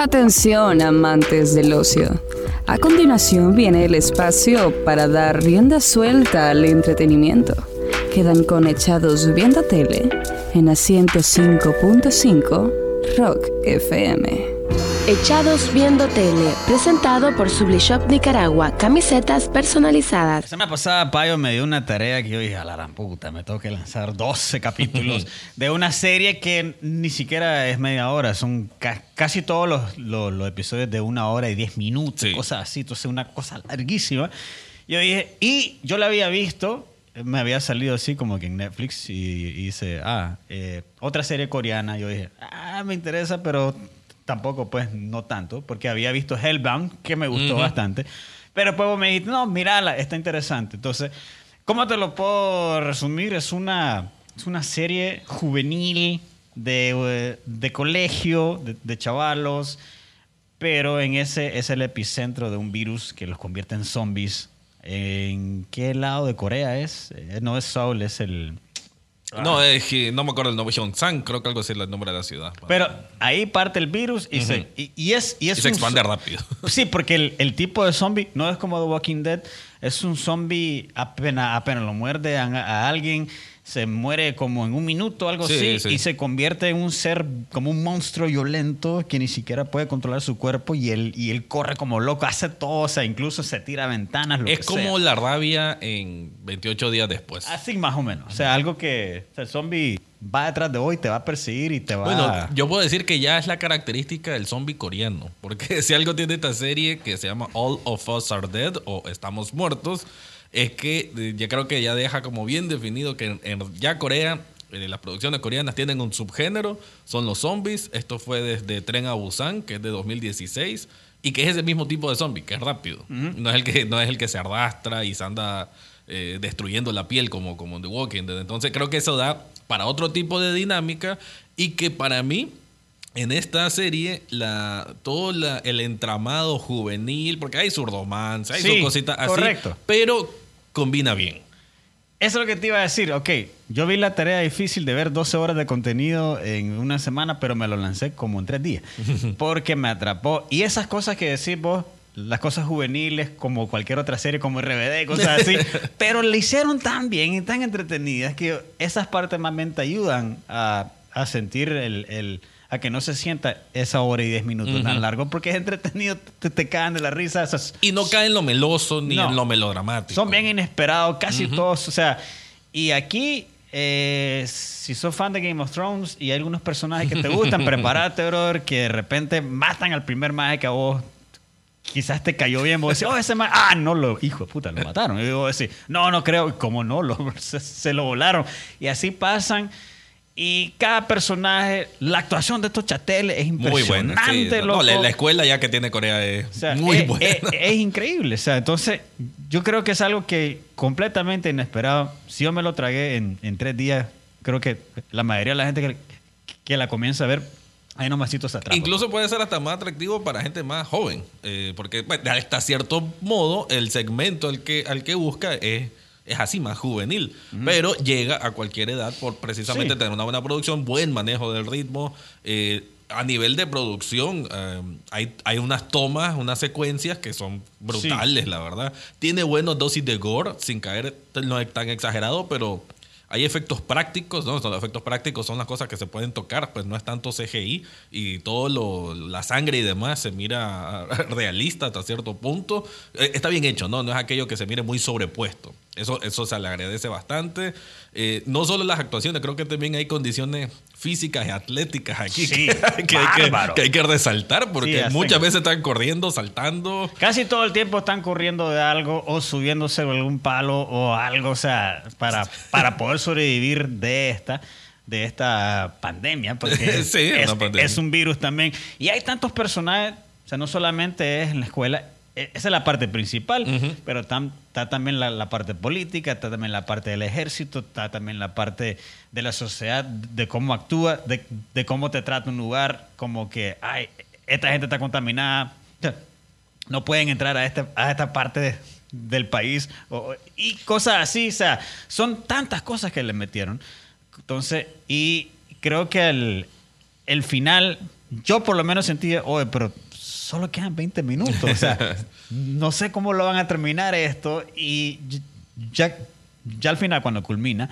Atención, amantes del ocio. A continuación viene el espacio para dar rienda suelta al entretenimiento. Quedan conectados viendo tele en a 105.5 Rock FM. Echados Viendo Tele, presentado por Sublishop Nicaragua, camisetas personalizadas. La semana pasada Payo me dio una tarea que yo dije, a la gran puta, me tengo que lanzar 12 capítulos de una serie que ni siquiera es media hora, son ca- casi todos los, los- los episodios de una hora y 10 minutos, Sí. cosas así, entonces una cosa larguísima. Yo dije, y yo la había visto, me había salido así como que en Netflix y, y dice, ah, eh, otra serie coreana, yo dije, ah, me interesa, pero tampoco pues no tanto, porque había visto Hellbound, que me gustó bastante. Pero después vos me dijiste, no, mírala, está interesante. Entonces, ¿cómo te lo puedo resumir? Es una, es una serie juvenil de, eh, de colegio, de, de chavalos, pero en ese es el epicentro de un virus que los convierte en zombies. ¿En qué lado de Corea es? Eh, No es Seoul, es el... No, es que no me acuerdo el nombre. Gyeongsang, creo que algo así es el nombre de la ciudad. Pero ahí parte el virus y, se, y, y es, y es Y se un expande rápido. Sí, porque el, el tipo de zombie no es como The Walking Dead. Es un zombie apenas, apenas lo muerde a, a alguien, se muere como en un minuto, algo Sí, así, sí. y se convierte en un ser como un monstruo violento que ni siquiera puede controlar su cuerpo y él, y él corre como loco, hace todo, o sea, incluso se tira a ventanas, lo es que como sea. la rabia en 28 días después. Así más o menos. O sea, algo que o sea, el zombie va detrás de vos y te va a perseguir y te va Bueno, yo puedo decir que ya es la característica del zombie coreano. Porque si algo tiene esta serie que se llama All of Us Are Dead o Estamos Muertos, es que eh, ya creo que ya deja como bien definido que en, en- ya Corea, eh, las producciones coreanas tienen un subgénero, son los zombies. Esto fue desde Tren a Busan, que es de 2016, y que es ese mismo tipo de zombie, que es rápido. no, es el que, no es el que se arrastra y se anda eh, destruyendo la piel como, como en The Walking Dead. Entonces creo que eso da para otro tipo de dinámica y que para mí en esta serie la todo la- el entramado juvenil, porque hay su romance, hay Sí, su cositas así, correcto. pero combina bien. Eso es lo que te iba a decir. Ok, yo vi la tarea difícil de ver 12 horas de contenido en una semana, pero me lo lancé como en tres días. Porque me atrapó. Y esas cosas que decís vos, las cosas juveniles, como cualquier otra serie, como RBD, cosas así, pero le hicieron tan bien y tan entretenidas que esas partes más bien te ayudan a, a sentir el, el- a que no se sienta esa hora y diez minutos tan largo, porque es entretenido, te, te caen de la risa. Esas, Y no cae en lo meloso ni No. en lo melodramático. son bien inesperados, casi todos. O sea, y aquí, eh, si sos fan de Game of Thrones y hay algunos personajes que te gustan, prepárate, brother, que de repente matan al primer maje que a vos quizás te cayó bien. Vos decís, oh, ese maje, ah, no, lo, hijo de puta, lo mataron. Y vos decís, no, no creo, como no, lo, se, se lo volaron. Y así pasan. Y cada personaje, la actuación de estos chateles es muy buena. impresionante. sí. No, la, escuela ya que tiene Corea es O sea, muy es, buena. es- es increíble. O sea, entonces, yo creo que es algo que completamente inesperado. Si yo me lo tragué en, en tres días, creo que la mayoría de la gente que, que la comienza a ver, ahí nomasito se atrapa. Incluso puede ser hasta más atractivo para gente más joven, eh, porque bueno, hasta cierto modo el segmento al que, al que busca es, es así, más juvenil, pero llega a cualquier edad por precisamente Sí. tener una buena producción, buen manejo del ritmo. eh, a nivel de producción, eh, hay, hay unas tomas, unas secuencias que son brutales, la verdad. Tiene buenos dosis de gore, sin caer, no es tan exagerado, pero hay efectos prácticos, ¿no? Los efectos prácticos son las cosas que se pueden tocar, pues no es tanto CGI y todo lo, la sangre y demás se mira realista hasta cierto punto. Eh, está bien hecho, ¿no? No es aquello que se mire muy sobrepuesto. Eso, eso se le agradece bastante. Eh, no solo las actuaciones, creo que también hay condiciones físicas y atléticas aquí Sí, que, que hay que, que hay que resaltar porque Sí, muchas veces están corriendo, saltando. Casi todo el tiempo están corriendo de algo o subiéndose a algún palo o algo, o sea, para, para poder sobrevivir de esta de esta pandemia, porque Sí, es, pandemia. es un virus también. Y hay tantos personajes, o sea, no solamente es en la escuela, esa es la parte principal, pero tam- está también la, la parte política, está también la parte del ejército, está también la parte de la sociedad, de cómo actúa, de, de cómo te trata un lugar, como que, ay, esta gente está contaminada, no pueden entrar a, este, a esta parte de- del país o- y cosas así, o sea, son tantas cosas que le metieron. Entonces, y creo que el, el final yo por lo menos sentí, oye, pero solo quedan 20 minutos. O sea, no sé cómo lo van a terminar esto. Y ya, ya al final, cuando culmina,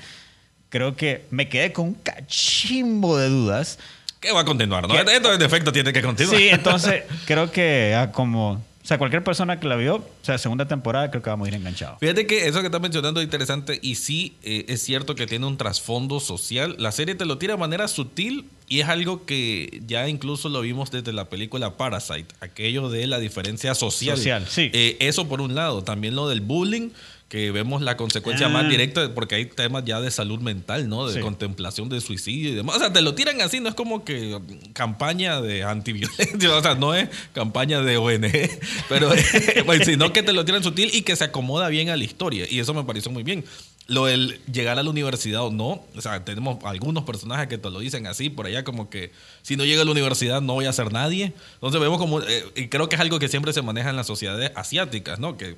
creo que me quedé con un cachimbo de dudas. Que va a continuar, ¿no? Esto en efecto tiene que continuar. Sí, entonces creo que ah, como sea, cualquier persona que la vio, o sea, segunda temporada, creo que vamos a ir enganchados. Fíjate que eso que estás mencionando es interesante y sí eh, es cierto que tiene un trasfondo social. La serie te lo tira de manera sutil y es algo que ya incluso lo vimos desde la película Parasite, aquello de la diferencia social. Social, sí. Eh, eso por un lado, también lo del bullying que vemos la consecuencia más ah. directa, porque hay temas ya de salud mental, ¿no? De contemplación de suicidio y demás. O sea, te lo tiran así, no es como que campaña de antiviolencia, o sea, no es campaña de ONG, pero pues, sino que te lo tiran sutil y que se acomoda bien a la historia. Y eso me pareció muy bien. Lo del llegar a la universidad o no, o sea, tenemos algunos personajes que te lo dicen así, por allá como que si no llega a la universidad no voy a ser nadie. Entonces vemos como, eh, y creo que es algo que siempre se maneja en las sociedades asiáticas, ¿no? Que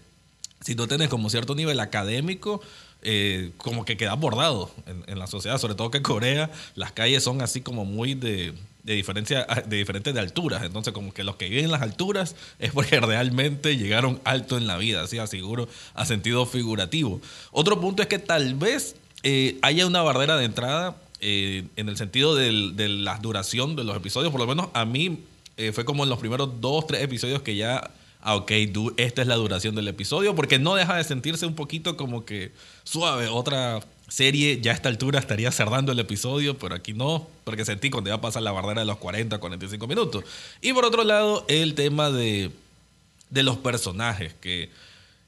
si tú tienes como cierto nivel académico, eh, como que queda bordado en, la sociedad, sobre todo que Corea, las calles son así como muy de, diferencia, de diferentes de alturas, entonces como que los que viven en las alturas es porque realmente llegaron alto en la vida, así aseguro, a sentido figurativo. Otro punto es que tal vez eh, haya una barrera de entrada eh, en el sentido de la duración de los episodios, por lo menos a mí fue como en los primeros dos, tres episodios que ya ah, ok, esta es la duración del episodio, porque no deja de sentirse un poquito como que suave. Otra serie ya a esta altura estaría cerrando el episodio, pero aquí no, porque sentí cuando iba a pasar la barrera de los 40, 45 minutos. Y por otro lado, el tema de, de los personajes, que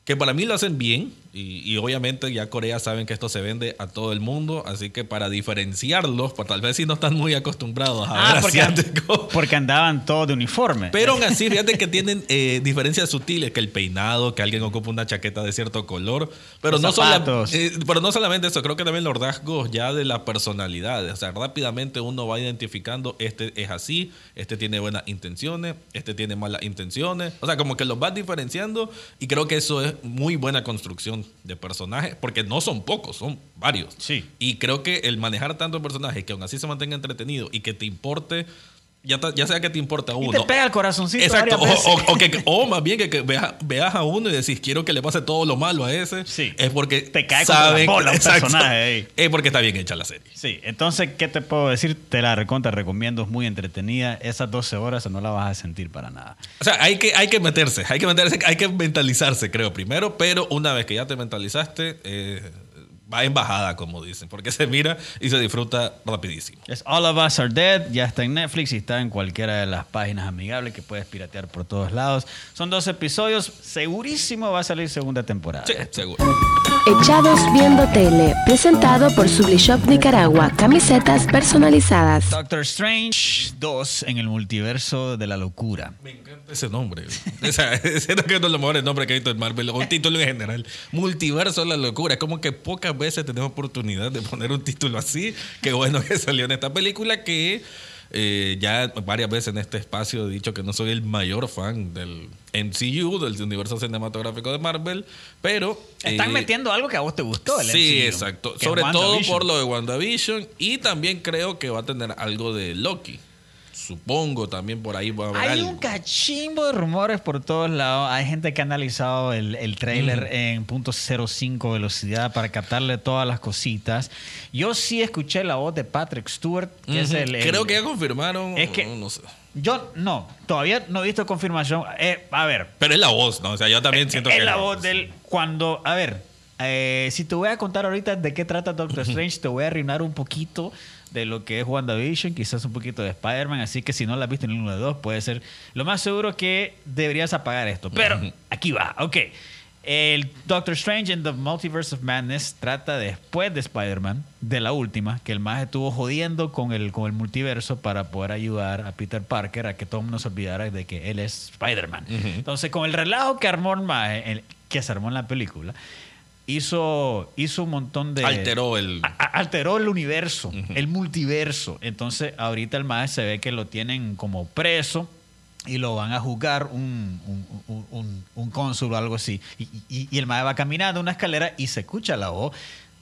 que para mí lo hacen bien y, obviamente ya Corea saben que esto se vende a todo el mundo, así que para diferenciarlos, por tal vez si no están muy acostumbrados a ah, ver porque, porque andaban todos de uniforme. Pero aún así, fíjate que tienen eh, diferencias sutiles, que el peinado, que alguien ocupa una chaqueta de cierto color, pero no, eh, pero no solamente eso, creo que también los rasgos ya de la personalidad, o sea, rápidamente uno va identificando, este es así, este tiene buenas intenciones, este tiene malas intenciones, o sea, como que los vas diferenciando y creo que eso es muy buena construcción de personajes, porque no son pocos, son varios. Sí. Y creo que el manejar tantos personajes que aún así se mantenga entretenido y que te importe ya, ya sea que te importa uno. Y te pega el corazoncito. Exacto. O, que, o, más bien que, veas, a uno y decís, quiero que le pase todo lo malo a ese. Sí. Es porque te cae saben, la personaje ahí. Es porque está bien hecha la serie. Sí. Entonces, ¿qué te puedo decir? Te la recontra recomiendo. Es muy entretenida. Esas 12 horas no la vas a sentir para nada. O sea, hay que, hay que meterse. Hay que meterse. Hay que mentalizarse, creo, primero. Pero una vez que ya te mentalizaste... Eh, va en bajada, como dicen, porque se mira y se disfruta rapidísimo. Es All of Us Are Dead, ya está en Netflix y está en cualquiera de las páginas amigables que puedes piratear por todos lados. Son dos episodios, segurísimo va a salir segunda temporada. Sí, seguro. Echados Viendo Tele, presentado por Sublishop Nicaragua, camisetas personalizadas. Doctor Strange 2 en el multiverso de la locura. Me encanta ese nombre. o sea, ese que es uno de los mejores nombres que he visto en Marvel, o un título en general. Multiverso de la locura, es como que pocas veces tenemos oportunidad de poner un título así. Qué bueno que salió en esta película que eh, ya varias veces en este espacio he dicho que no soy el mayor fan del MCU, del universo cinematográfico de Marvel, pero... Están eh, metiendo algo que a vos te gustó, el Sí, exacto. Sobre todo por lo de WandaVision y también creo que va a tener algo de Loki. Supongo también por ahí va a haber Hay un cachimbo de rumores por todos lados. Hay gente que ha analizado el, el trailer en .05 velocidad para captarle todas las cositas. Yo sí escuché la voz de Patrick Stewart, que es el, Creo que ya confirmaron. Es que no, sé. Yo no, todavía no he visto confirmación. Eh, a ver. Pero es la voz, ¿no? O sea, yo también siento que es la voz del cuando, a ver, eh, si te voy a contar ahorita de qué trata Doctor Strange, te voy a arruinar un poquito de lo que es WandaVision, quizás un poquito de Spider-Man, así que si no la has visto en uno de dos, puede ser lo más seguro que deberías apagar esto. Pero aquí va, ok. El Doctor Strange in the Multiverse of Madness trata después de Spider-Man, de la última, que el más estuvo jodiendo con el, con el multiverso para poder ayudar a Peter Parker a que todo el mundo se olvidara de que él es Spider-Man. Entonces, con el relajo que armó el que se armó en la película, hizo, hizo un montón de... Alteró el... alteró el universo, el multiverso. Entonces, ahorita el maestro se ve que lo tienen como preso y lo van a juzgar un, un, un, cónsul o algo así. Y, y, el maestro va caminando una escalera y se escucha la voz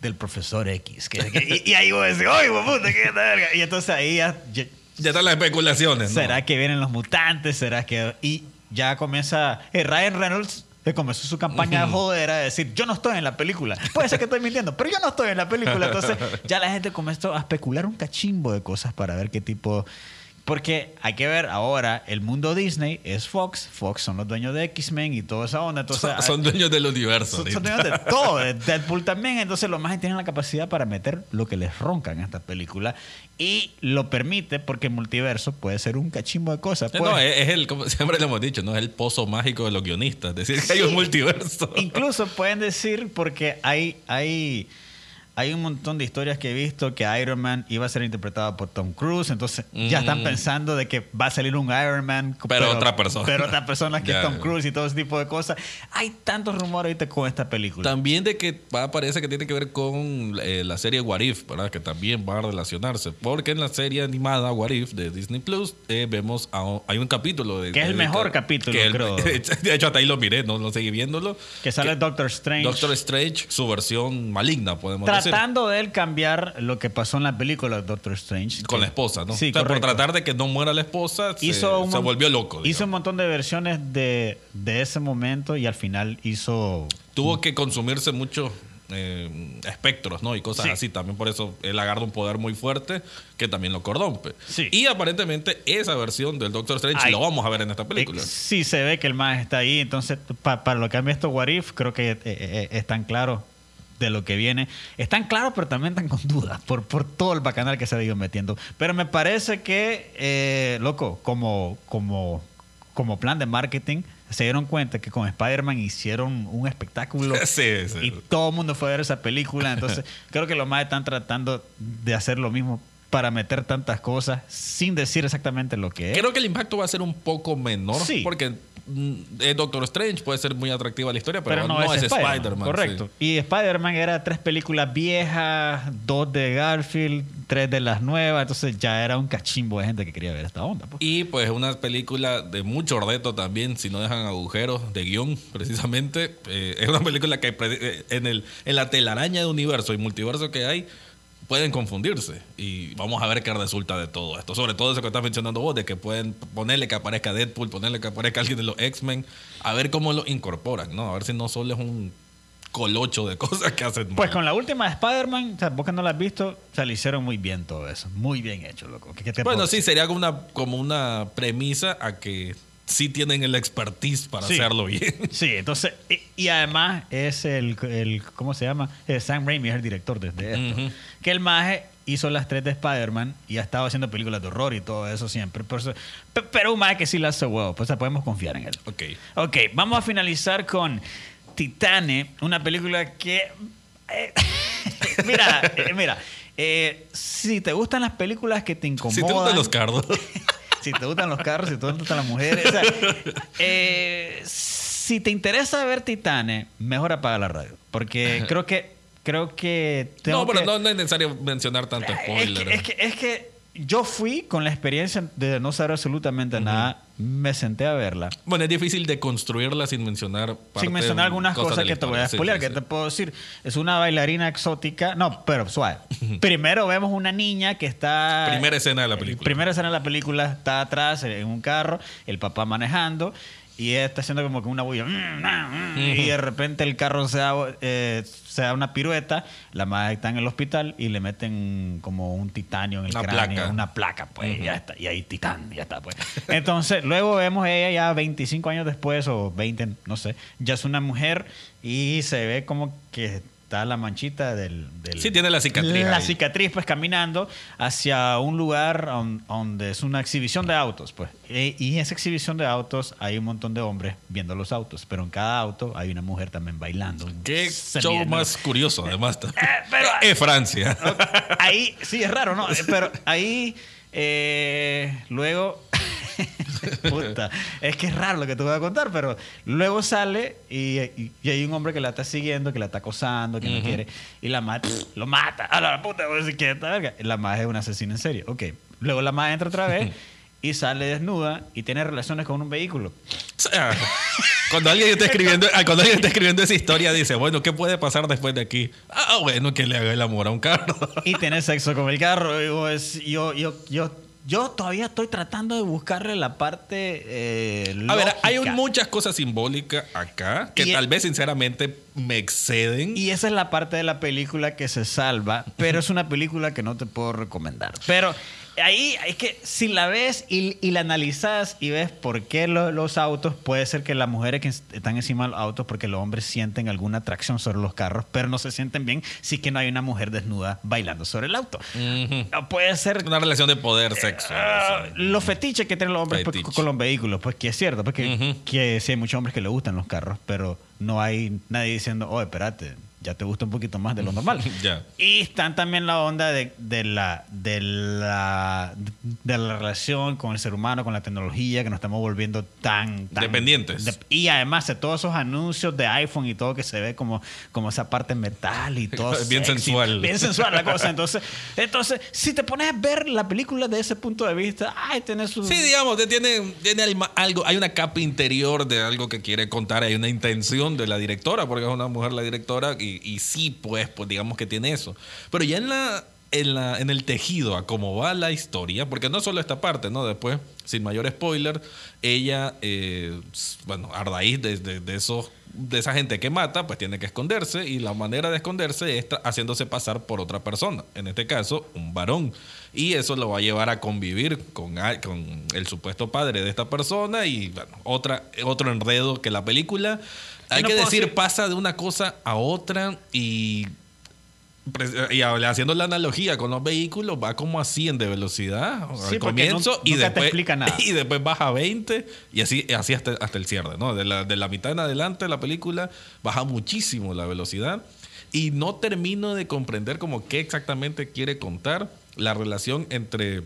del profesor X. Que, y, ahí vos decís, ¡ay, puta, qué verga! Y entonces ahí ya, Ya están las especulaciones, ¿no? ¿Será que vienen los mutantes? ¿Será que.? Y ya comienza. eh, Ryan Reynolds comenzó su campaña de joder a decir: Yo no estoy en la película. Puede ser que estoy mintiendo, pero yo no estoy en la película. Entonces, ya la gente comenzó a especular un cachimbo de cosas para ver qué tipo. Porque hay que ver ahora, el mundo Disney es Fox. Fox son los dueños de X-Men y toda esa onda. Entonces, Son, son dueños del universo. son, son dueños de todo, de Deadpool también. Entonces, los más tienen la capacidad para meter lo que les ronca en esta película. Y lo permite porque el multiverso puede ser un cachimbo de cosas. No, es, es el, como siempre lo hemos dicho, no es el pozo mágico de los guionistas. Decir que hay un multiverso. Incluso pueden decir, porque hay, hay, hay un montón de historias que he visto que Iron Man iba a ser interpretado por Tom Cruise, entonces ya están Mm. pensando de que va a salir un Iron Man. Pero otra persona. Pero otra persona que es Tom. Cruise y todo ese tipo de cosas. Hay tantos rumores ahorita con esta película. También de que parece que tiene que ver con eh, la serie What If, ¿verdad? Que también va a relacionarse. Porque en la serie animada What If de Disney Plus eh, vemos a hay un capítulo de Que es el mejor capítulo, que el- creo. de hecho, hasta ahí lo miré, no, no seguí viéndolo. que sale Doctor Strange. Doctor Strange, su versión maligna, podemos decir. Tratando de él cambiar lo que pasó en la película de Doctor Strange. Con que- la esposa, ¿no? Sí, o sea, por tratar de que no muera la esposa, se, hizo un se volvió loco. Hizo digamos. un montón de versiones de, de ese momento y al final hizo. Tuvo que consumirse muchos eh, espectros, ¿no? Y cosas Sí. así. También por eso él agarra un poder muy fuerte que también lo corrompe. Sí. Y aparentemente esa versión del Doctor Strange Ay. lo vamos a ver en esta película. Eh, sí, se ve que el más está ahí. Entonces, pa- para lo que han visto What If, creo que eh, eh, están claros de lo que viene. Están claros, pero también están con dudas por, por todo el bacanal que se ha ido metiendo. Pero me parece que, eh, loco, como, como, como plan de marketing, se dieron cuenta que con Spider-Man hicieron un espectáculo. Sí, sí. Y todo el mundo fue a ver esa película. Entonces, creo que los más están tratando de hacer lo mismo para meter tantas cosas sin decir exactamente lo que es. Creo que el impacto va a ser un poco menor. Sí. Porque Doctor Strange, puede ser muy atractiva la historia, pero, pero no, es, Spider-Man. correcto. sí. Y Spider-Man era tres películas viejas, dos de Garfield, tres de las nuevas. Entonces ya era un cachimbo de gente que quería ver esta onda. pues. Y pues una película de mucho ordeto también, si no dejan agujeros de guion, precisamente. Eh, es una película que eh, en, el, en la telaraña de universo y multiverso que hay, pueden confundirse. Y vamos a ver qué resulta de todo esto. Sobre todo eso que estás mencionando vos, de que pueden ponerle que aparezca Deadpool, ponerle que aparezca alguien de los X-Men, a ver cómo lo incorporan, ¿no? A ver si no solo es un colocho de cosas que hacen Pues mal. con la última de Spider-Man, o sea, vos que no la has visto, o sea, le hicieron muy bien todo eso. Muy bien hecho, loco. ¿Qué- qué te Bueno, sí, sería como una, como una premisa a que sí tienen el expertise para Sí. hacerlo bien. Sí, entonces, y, y además es el, el, ¿cómo se llama? Eh, Sam Raimi es el director desde esto. Que el maje hizo las tres de Spider-Man y ha estado haciendo películas de horror y todo eso siempre. Por eso- pe- pero un maje que sí la hace huevo, pues o sea, podemos confiar en él. Ok. Ok, vamos a finalizar con Titane, una película que... eh, mira, eh, mira, eh, si te gustan las películas que te incomodan... Si te gustan los cardos. si te gustan los carros, si te gustan las mujeres. o sea, eh, si te interesa ver Titane, mejor apaga la radio. Porque creo que. Creo que. tengo no, pero que- no, no es necesario mencionar tanto es spoiler. que, es, que, es que yo fui con la experiencia de no saber absolutamente nada. Me senté a verla. Bueno, es difícil de construirla sin mencionar sin mencionar algunas cosas, que te voy a. Sí, sí, que sí. te puedo decir. Es una bailarina exótica. No, pero suave. Primero vemos una niña que está. Primera escena de la película. Primera escena de la película está atrás en un carro, el papá manejando. Y ella está haciendo como que una bulla. mm, mm, mm, Y de repente el carro se da, eh, se da una pirueta. La madre está en el hospital y le meten como un titanio en el Una cráneo. placa. Una placa, pues. Ya está. Y ahí titán, ya está, pues. Entonces, luego vemos a ella ya 25 años después, o 20, no sé. Ya es una mujer y se ve como que está la manchita del... del- Sí, tiene la cicatriz La ahí. cicatriz, pues, caminando hacia un lugar on- donde es una exhibición de autos, pues. E- y en esa exhibición de autos hay un montón de hombres viendo los autos, pero en cada auto hay una mujer también bailando. Qué Se show más curioso, además. pero- es Francia. Ahí, sí, es raro, ¿no? Pero ahí, eh, luego, puta, es que es raro lo que te voy a contar, pero luego sale y, y- y hay un hombre que la está siguiendo, que la está acosando, que no Ujú. quiere, y la mata, lo mata. A la puta, voy a decir que esta verga. La madre es una asesina en serio. Ok. Luego la madre entra otra vez y sale desnuda y tiene relaciones con un vehículo. Cuando alguien está escribiendo, cuando alguien está escribiendo esa historia, dice, bueno, ¿qué puede pasar después de aquí? Ah, bueno, que le haga el amor a un carro. y tiene sexo con el carro. Y vos- yo, yo, yo, yo todavía estoy tratando de buscarle la parte. eh, A ver, hay muchas cosas simbólicas acá que Y- tal vez sinceramente me exceden. Y esa es la parte de la película que se salva, pero es una película que no te puedo recomendar. Pero ahí es que si la ves y, y la analizas y ves por qué lo- los autos, puede ser que las mujeres que están encima de los autos porque los hombres sienten alguna atracción sobre los carros, pero no se sienten bien si que no hay una mujer desnuda bailando sobre el auto. O Puede ser Una relación de poder, sexo. Ah, los fetiches que tienen los hombres pues, con los vehículos, pues que es cierto, porque que sí hay muchos hombres que le gustan los carros, pero no hay nadie diciendo, oh, espérate, ya te gusta un poquito más de lo normal. Ya. Y están también la onda de, de la, de, la, de la relación con el ser humano, con la tecnología, que nos estamos volviendo tan... tan Dependientes. de- y además de todos esos anuncios de iPhone y todo que se ve como, como esa parte metal y todo. Bien sexy, sensual. Bien sensual la cosa. Entonces, entonces, si te pones a ver la película de ese punto de vista, ay, tenés su... Sí, digamos, tiene, tiene algo, hay una capa interior de algo que quiere contar, hay una intención de la directora, porque es una mujer la directora, y, y sí, pues, pues digamos que tiene eso. Pero ya en la, en la, en el tejido, a cómo va la historia, porque no solo esta parte, ¿no? Después, sin mayor spoiler, ella, eh, bueno, a raíz de, de- de esos de esa gente que mata, pues tiene que esconderse y la manera de esconderse es haciéndose pasar por otra persona, en este caso un varón. Y eso lo va a llevar a convivir con, con el supuesto padre de esta persona y bueno, otra, otro enredo que la película, hay no que decir, pasa de una cosa a otra y Pre- Y haciendo la analogía con los vehículos, va como a 100 de velocidad Sí, al comienzo y, te después, explica nada. y después baja a 20 y así, así hasta, hasta el cierre. ¿no? De, la, de la mitad en adelante de la película baja muchísimo la velocidad y no termino de comprender como qué exactamente quiere contar la relación entre...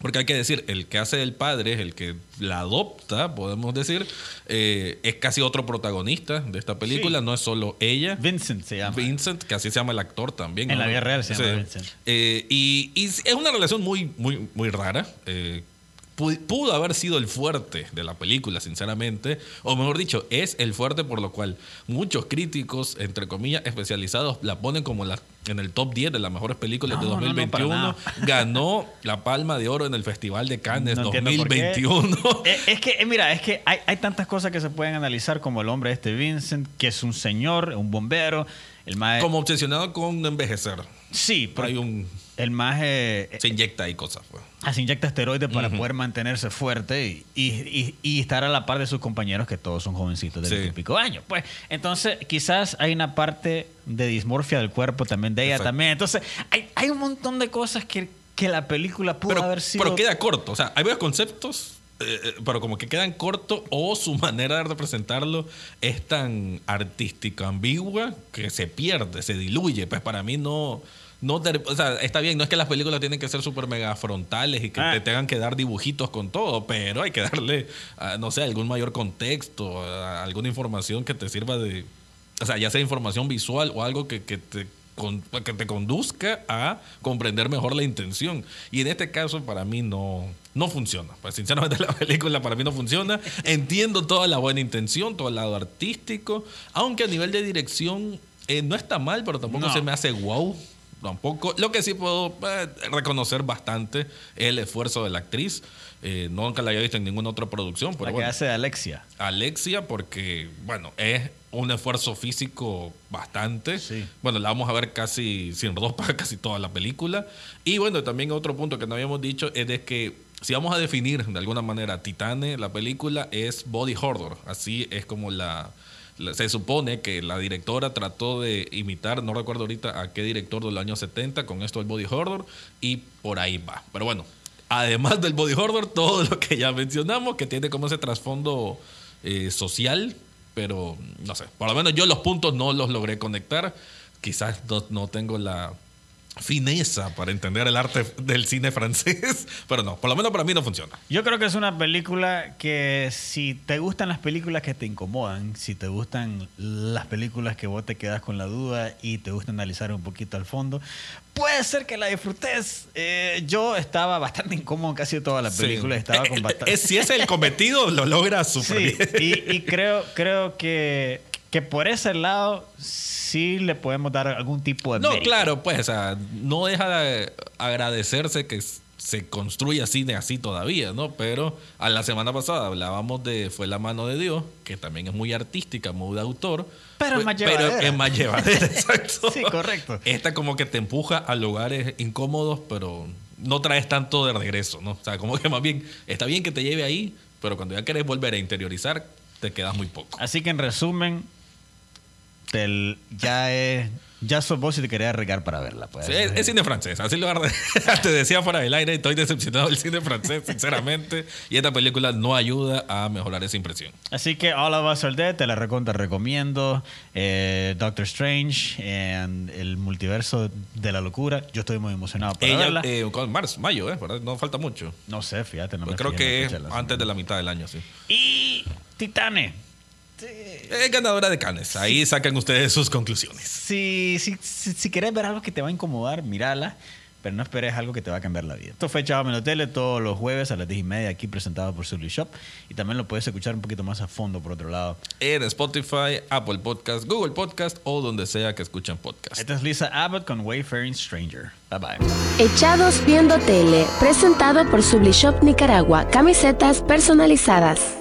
Porque hay que decir, el que hace el padre, el que la adopta, podemos decir, eh, es casi otro protagonista de esta película, Sí. no es solo ella. Vincent se llama. Vincent, que así se llama el actor también. En ¿no? la vida real se llama Vincent. Eh, y, y es una relación muy, muy, muy rara. Eh, pudo haber sido el fuerte de la película, sinceramente. O mejor dicho, es el fuerte por lo cual muchos críticos, entre comillas, especializados, la ponen como la, en el top 10 de las mejores películas de No, no, no, 2021. para nada. Ganó la Palma de Oro en el Festival de Cannes No entiendo por qué. 2021. Eh, Es que, eh, mira, es que hay, hay tantas cosas que se pueden analizar como el hombre este Vincent, que es un señor, un bombero, el más... Como obsesionado con envejecer. Sí, Hay porque un, el más... eh, se inyecta ahí cosas. pues. se inyecta esteroides para poder mantenerse fuerte y, y- y- y estar a la par de sus compañeros que todos son jovencitos de Sí. 20 y pico años. Pues, entonces, quizás hay una parte de dismorfia del cuerpo también de ella Exacto. también. Entonces, hay, hay un montón de cosas que, que la película pudo pero, haber sido... pero queda corto. O sea, hay varios conceptos, eh, eh, pero como que quedan cortos o su manera de representarlo es tan artística, ambigua, que se pierde, se diluye. Pues para mí no... No ter- o sea, está bien, no es que las películas tienen que ser súper mega frontales y que Ah. te tengan que dar dibujitos con todo, pero hay que darle, ah, no sé, algún mayor contexto, ah, alguna información que te sirva de, o sea, ya sea información visual o algo que, que te, con- que te conduzca a comprender mejor la intención. Y en este caso, para mí no, no funciona. Pues sinceramente, la película para mí no funciona. Entiendo toda la buena intención, todo el lado artístico, aunque a nivel de dirección eh, no está mal, pero tampoco No. se me hace wow. Tampoco. Lo que sí puedo eh, reconocer bastante es el esfuerzo de la actriz. Eh, nunca la había visto en ninguna otra producción, pero la que bueno. hace de Alexia. Alexia porque, bueno, es un esfuerzo físico bastante. Sí. Bueno, la vamos a ver casi sin ropa, casi toda la película. Y bueno, también otro punto que no habíamos dicho es de que si vamos a definir de alguna manera Titane, la película es body horror. Así es como la, se supone que la directora trató de imitar, no recuerdo ahorita a qué director de los años 70 con esto del body horror y por ahí va. Pero bueno, además del body horror, todo lo que ya mencionamos, que tiene como ese trasfondo eh, social, pero no sé, por lo menos yo los puntos no los logré conectar. Quizás no, no tengo la fineza para entender el arte del cine francés, pero no, por lo menos para mí no funciona. Yo creo que es una película que si te gustan las películas que te incomodan, si te gustan las películas que vos te quedas con la duda y te gusta analizar un poquito al fondo, puede ser que la disfrutes. Eh, yo estaba bastante incómodo en casi toda la película, Sí. estaba Eh, con eh, bastante... es- si es el cometido, lo logra súper Sí, bien. y, y creo, creo que, que por ese lado sí le podemos dar algún tipo de No, mérito. claro, pues, o sea, no deja de agradecerse que se construya cine así todavía, ¿no? Pero a la semana pasada hablábamos de Fue la mano de Dios, que también es muy artística, muy de autor. Pero es más Pero llevadera. es más llevadera, exacto. Sí, correcto. Esta como que te empuja a lugares incómodos, pero no traes tanto de regreso, ¿no? O sea, como que más bien, está bien que te lleve ahí, pero cuando ya querés volver a interiorizar, te quedas muy poco. Así que en resumen, ya es. Ya sos vos si te querés arriesgar para verla. Pues. Sí, es, es cine francés, así lo te decía fuera del aire, estoy decepcionado del cine francés, sinceramente, y esta película no ayuda a mejorar esa impresión. Así que All of Us Are Dead, te la recontra recomiendo. Eh, Doctor Strange, en el multiverso de la locura. Yo estoy muy emocionado para Ella, verla. eh, con marzo, mayo, ¿eh? No falta mucho. no sé, fíjate. No Pues me creo que es antes de la mitad del año, sí. Y Titane. Es ganadora de Cannes. Ahí sacan ustedes sus conclusiones. Si, si, si, si querés ver algo que te va a incomodar, mírala. Pero no esperes algo que te va a cambiar la vida. Esto fue Chavo en Tele todos los jueves a las 10 y media aquí presentado por Zully Shop. Y también lo puedes escuchar un poquito más a fondo por otro lado. En Spotify, Apple Podcast, Google Podcast o donde sea que escuchen podcast. Esta es Lisa Abbott con Wayfaring Stranger. Bye bye. Echados Viendo Tele, presentado por Sublishop Nicaragua, camisetas personalizadas.